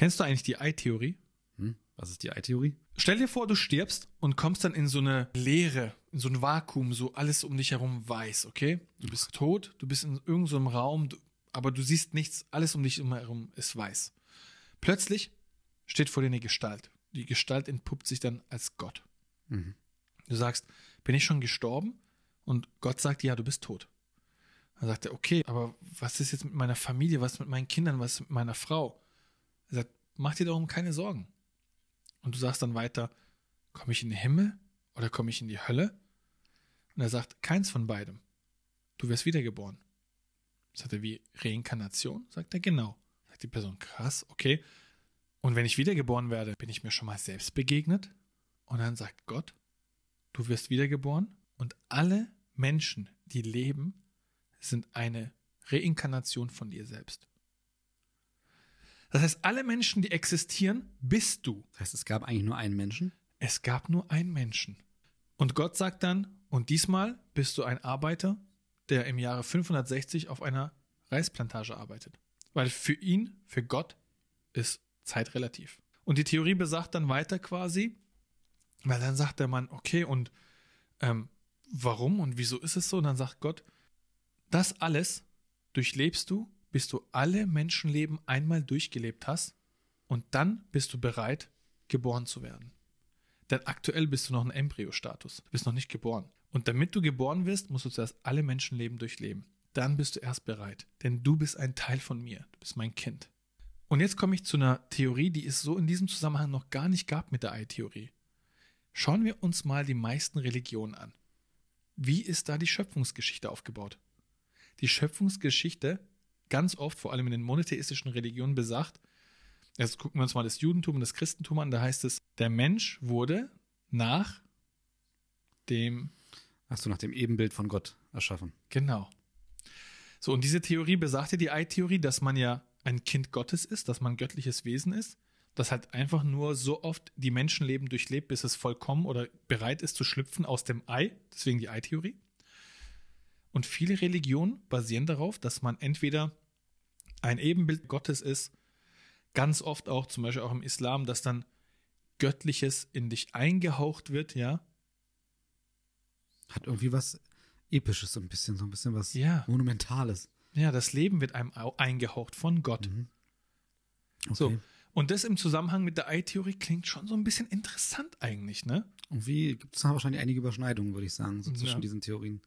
Kennst du eigentlich die Ei-Theorie? Hm? Was ist die Ei-Theorie? Stell dir vor, du stirbst und kommst dann in so eine Leere, in so ein Vakuum, so alles um dich herum weiß, okay? Du bist tot, du bist in irgendeinem so Raum, du, aber du siehst nichts, alles um dich herum ist weiß. Plötzlich steht vor dir eine Gestalt. Die Gestalt entpuppt sich dann als Gott. Mhm. Du sagst, bin ich schon gestorben? Und Gott sagt, ja, du bist tot. Dann sagt er, okay, aber was ist jetzt mit meiner Familie, was mit meinen Kindern, was mit meiner Frau? Er sagt, mach dir darum keine Sorgen. Und du sagst dann weiter, komme ich in den Himmel oder komme ich in die Hölle? Und er sagt, keins von beidem. Du wirst wiedergeboren. Sagt er, wie Reinkarnation? Sagt er, genau. Sagt die Person, krass, okay. Und wenn ich wiedergeboren werde, bin ich mir schon mal selbst begegnet? Und dann sagt Gott, du wirst wiedergeboren und alle Menschen, die leben, sind eine Reinkarnation von dir selbst. Das heißt, alle Menschen, die existieren, bist du. Das heißt, es gab eigentlich nur einen Menschen? Es gab nur einen Menschen. Und Gott sagt dann, und diesmal bist du ein Arbeiter, der im Jahre 560 auf einer Reisplantage arbeitet. Weil für ihn, für Gott, ist Zeit relativ. Und die Theorie besagt dann weiter quasi, weil dann sagt der Mann, okay, und ähm, warum und wieso ist es so? Und dann sagt Gott, das alles durchlebst du, bis du alle Menschenleben einmal durchgelebt hast und dann bist du bereit, geboren zu werden. Denn aktuell bist du noch ein Embryostatus. Bist noch nicht geboren. Und damit du geboren wirst, musst du zuerst alle Menschenleben durchleben. Dann bist du erst bereit. Denn du bist ein Teil von mir. Du bist mein Kind. Und jetzt komme ich zu einer Theorie, die es so in diesem Zusammenhang noch gar nicht gab mit der Ei-Theorie. Schauen wir uns mal die meisten Religionen an. Wie ist da die Schöpfungsgeschichte aufgebaut? Die Schöpfungsgeschichte ganz oft, vor allem in den monotheistischen Religionen, besagt, jetzt gucken wir uns mal das Judentum und das Christentum an, da heißt es, der Mensch wurde nach dem. Hast du nach dem Ebenbild von Gott erschaffen? Genau. So, und diese Theorie besagte die Ei-Theorie, dass man ja ein Kind Gottes ist, dass man ein göttliches Wesen ist, das halt einfach nur so oft die Menschenleben durchlebt, bis es vollkommen oder bereit ist zu schlüpfen aus dem Ei, deswegen die Ei-Theorie. Und viele Religionen basieren darauf, dass man entweder ein Ebenbild Gottes ist, ganz oft auch, zum Beispiel auch im Islam, dass dann Göttliches in dich eingehaucht wird, ja. Hat irgendwie was Episches, so ein bisschen, so ein bisschen was Ja. Monumentales. Ja, das Leben wird einem au- eingehaucht von Gott. Mhm. Okay. So. Und das im Zusammenhang mit der Ei-Theorie klingt schon so ein bisschen interessant eigentlich, ne? Irgendwie gibt es da wahrscheinlich einige Überschneidungen, würde ich sagen, so zwischen Ja. diesen Theorien.